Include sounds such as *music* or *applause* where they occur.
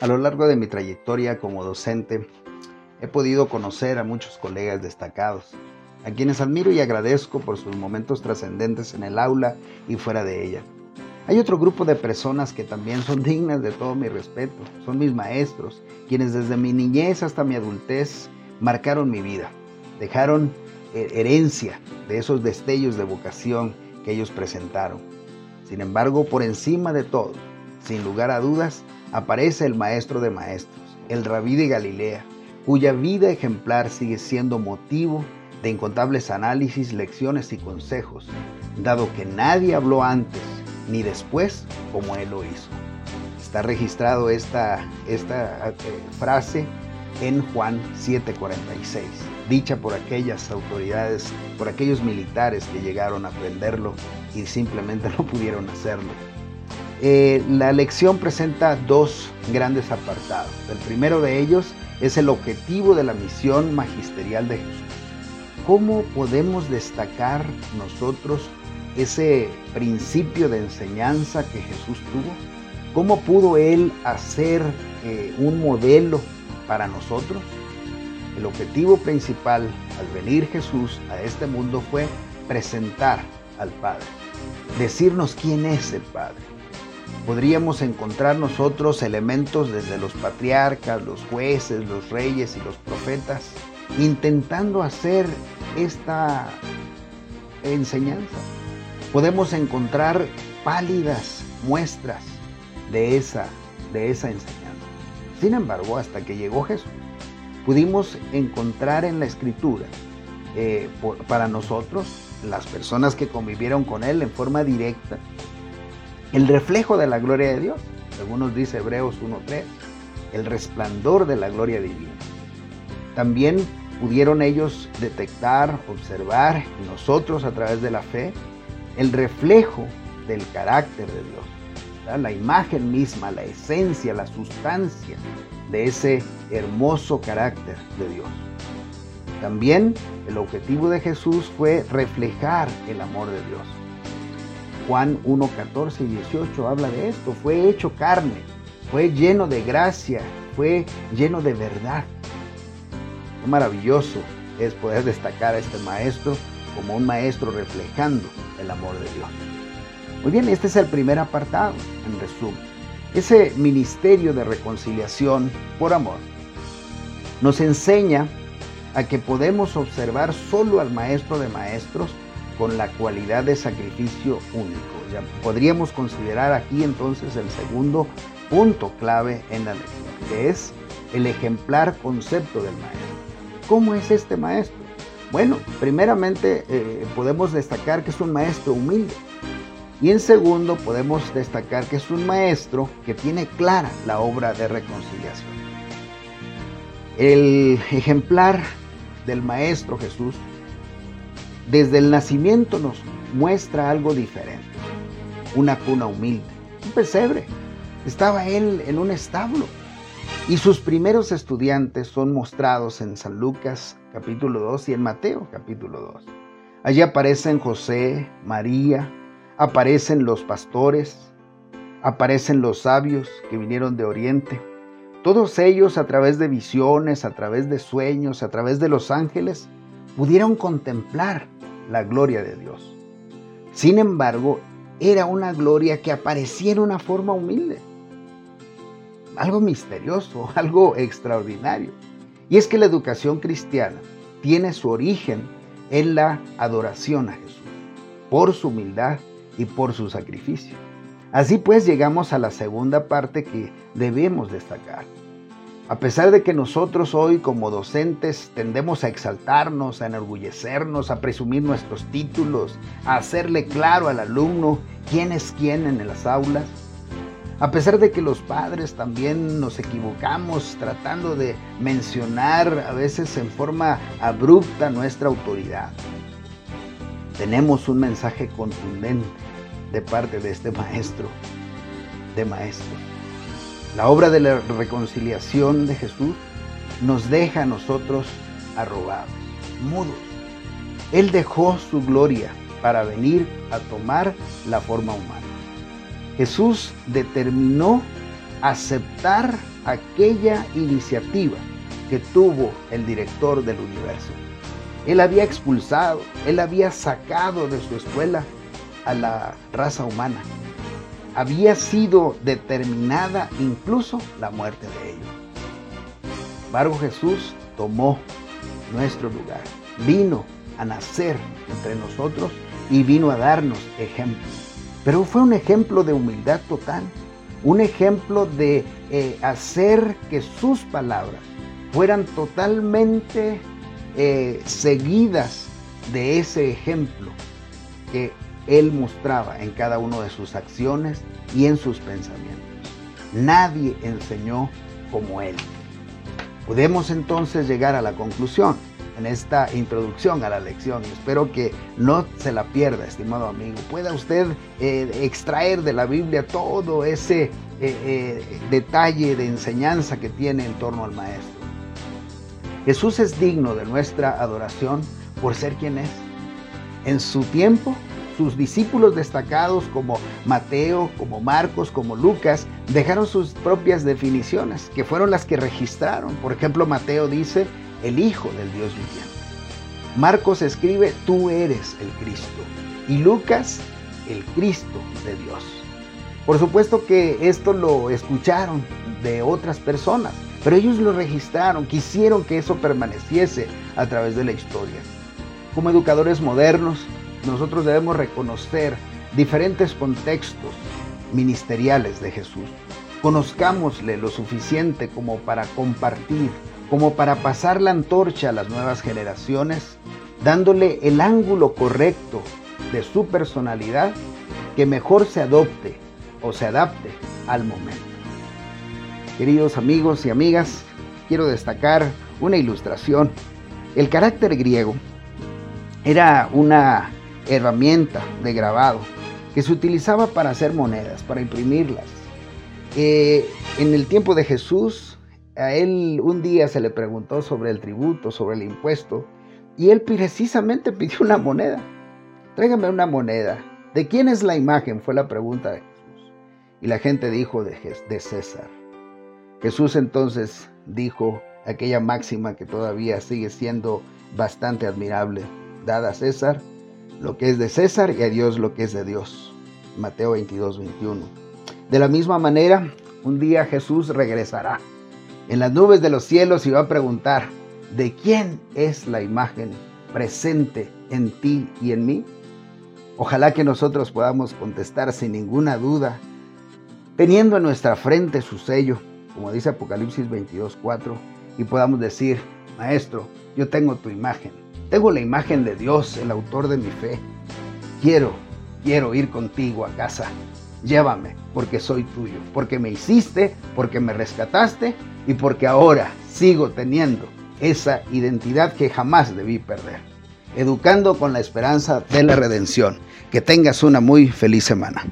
A lo largo de mi trayectoria como docente, he podido conocer a muchos colegas destacados, a quienes admiro y agradezco por sus momentos trascendentes en el aula y fuera de ella. Hay otro grupo de personas que también son dignas de todo mi respeto, son mis maestros, quienes desde mi niñez hasta mi adultez marcaron mi vida, dejaron eh, herencia de esos destellos de vocación que ellos presentaron. Sin embargo, por encima de todo, sin lugar a dudas, aparece el maestro de maestros, el rabí de Galilea, cuya vida ejemplar sigue siendo motivo de incontables análisis, lecciones y consejos, dado que nadie habló antes ni después como él lo hizo. Está registrado esta, esta eh, frase en Juan 7:46, dicha por aquellas autoridades, por aquellos militares que llegaron a aprenderlo y simplemente *laughs* no pudieron hacerlo. Eh, la lección presenta dos grandes apartados. El primero de ellos es el objetivo de la misión magisterial de Jesús. ¿Cómo podemos destacar nosotros ese principio de enseñanza que Jesús tuvo? ¿Cómo pudo Él hacer eh, un modelo para nosotros? El objetivo principal al venir Jesús a este mundo fue presentar al Padre, decirnos quién es el Padre. Podríamos encontrar nosotros elementos desde los patriarcas, los jueces, los reyes y los profetas, intentando hacer esta enseñanza. Podemos encontrar pálidas muestras de esa, de esa enseñanza. Sin embargo, hasta que llegó Jesús, pudimos encontrar en la escritura eh, para nosotros, las personas que convivieron con Él en forma directa, el reflejo de la gloria de Dios, según nos dice Hebreos 1.3, el resplandor de la gloria divina. También pudieron ellos detectar, observar, y nosotros a través de la fe, el reflejo del carácter de Dios, la imagen misma, la esencia, la sustancia de ese hermoso carácter de Dios. También el objetivo de Jesús fue reflejar el amor de Dios. Juan 1, 14 y 18 habla de esto. Fue hecho carne, fue lleno de gracia, fue lleno de verdad. Qué maravilloso es poder destacar a este maestro como un maestro reflejando el amor de Dios. Muy bien, este es el primer apartado, en resumen. Ese ministerio de reconciliación por amor nos enseña a que podemos observar solo al maestro de maestros con la cualidad de sacrificio único. Ya podríamos considerar aquí entonces el segundo punto clave en la lección, que es el ejemplar concepto del maestro. ¿Cómo es este maestro? Bueno, primeramente eh, podemos destacar que es un maestro humilde. Y en segundo podemos destacar que es un maestro que tiene clara la obra de reconciliación. El ejemplar del maestro Jesús desde el nacimiento nos muestra algo diferente. Una cuna humilde, un pesebre. Estaba él en un establo y sus primeros estudiantes son mostrados en San Lucas capítulo 2 y en Mateo capítulo 2. Allí aparecen José, María, aparecen los pastores, aparecen los sabios que vinieron de Oriente. Todos ellos a través de visiones, a través de sueños, a través de los ángeles, pudieron contemplar la gloria de Dios. Sin embargo, era una gloria que aparecía en una forma humilde algo misterioso, *laughs* algo extraordinario. Y es que la educación cristiana tiene su origen en la adoración a Jesús, por su humildad y por su sacrificio. Así pues llegamos a la segunda parte que debemos destacar. A pesar de que nosotros hoy como docentes tendemos a exaltarnos, a enorgullecernos, a presumir nuestros títulos, a hacerle claro al alumno quién es quién en las aulas, a pesar de que los padres también nos equivocamos tratando de mencionar a veces en forma abrupta nuestra autoridad, tenemos un mensaje contundente de parte de este maestro, de maestro. La obra de la reconciliación de Jesús nos deja a nosotros arrogados, mudos. Él dejó su gloria para venir a tomar la forma humana. Jesús determinó aceptar aquella iniciativa que tuvo el director del universo. Él había expulsado, él había sacado de su escuela a la raza humana. Había sido determinada incluso la muerte de ellos. Embargo, Jesús tomó nuestro lugar, vino a nacer entre nosotros y vino a darnos ejemplo. Pero fue un ejemplo de humildad total, un ejemplo de eh, hacer que sus palabras fueran totalmente eh, seguidas de ese ejemplo que él mostraba en cada una de sus acciones y en sus pensamientos. Nadie enseñó como él. Podemos entonces llegar a la conclusión en esta introducción a la lección. Espero que no se la pierda, estimado amigo. Pueda usted eh, extraer de la Biblia todo ese eh, eh, detalle de enseñanza que tiene en torno al Maestro. Jesús es digno de nuestra adoración por ser quien es. En su tiempo, sus discípulos destacados como Mateo, como Marcos, como Lucas, dejaron sus propias definiciones, que fueron las que registraron. Por ejemplo, Mateo dice, el Hijo del Dios viviente. Marcos escribe, tú eres el Cristo. Y Lucas, el Cristo de Dios. Por supuesto que esto lo escucharon de otras personas, pero ellos lo registraron, quisieron que eso permaneciese a través de la historia. Como educadores modernos, nosotros debemos reconocer diferentes contextos ministeriales de Jesús. Conozcámosle lo suficiente como para compartir como para pasar la antorcha a las nuevas generaciones, dándole el ángulo correcto de su personalidad que mejor se adopte o se adapte al momento. Queridos amigos y amigas, quiero destacar una ilustración. El carácter griego era una herramienta de grabado que se utilizaba para hacer monedas, para imprimirlas. Eh, en el tiempo de Jesús, a él un día se le preguntó sobre el tributo, sobre el impuesto, y él precisamente pidió una moneda. Tráigame una moneda. ¿De quién es la imagen? Fue la pregunta de Jesús. Y la gente dijo de, de César. Jesús entonces dijo aquella máxima que todavía sigue siendo bastante admirable. Dada a César lo que es de César y a Dios lo que es de Dios. Mateo 22, 21. De la misma manera, un día Jesús regresará en las nubes de los cielos y va a preguntar, ¿de quién es la imagen presente en ti y en mí? Ojalá que nosotros podamos contestar sin ninguna duda, teniendo en nuestra frente su sello, como dice Apocalipsis 22, 4, y podamos decir, Maestro, yo tengo tu imagen, tengo la imagen de Dios, el autor de mi fe. Quiero, quiero ir contigo a casa. Llévame, porque soy tuyo, porque me hiciste, porque me rescataste y porque ahora sigo teniendo esa identidad que jamás debí perder. Educando con la esperanza de la redención. Que tengas una muy feliz semana.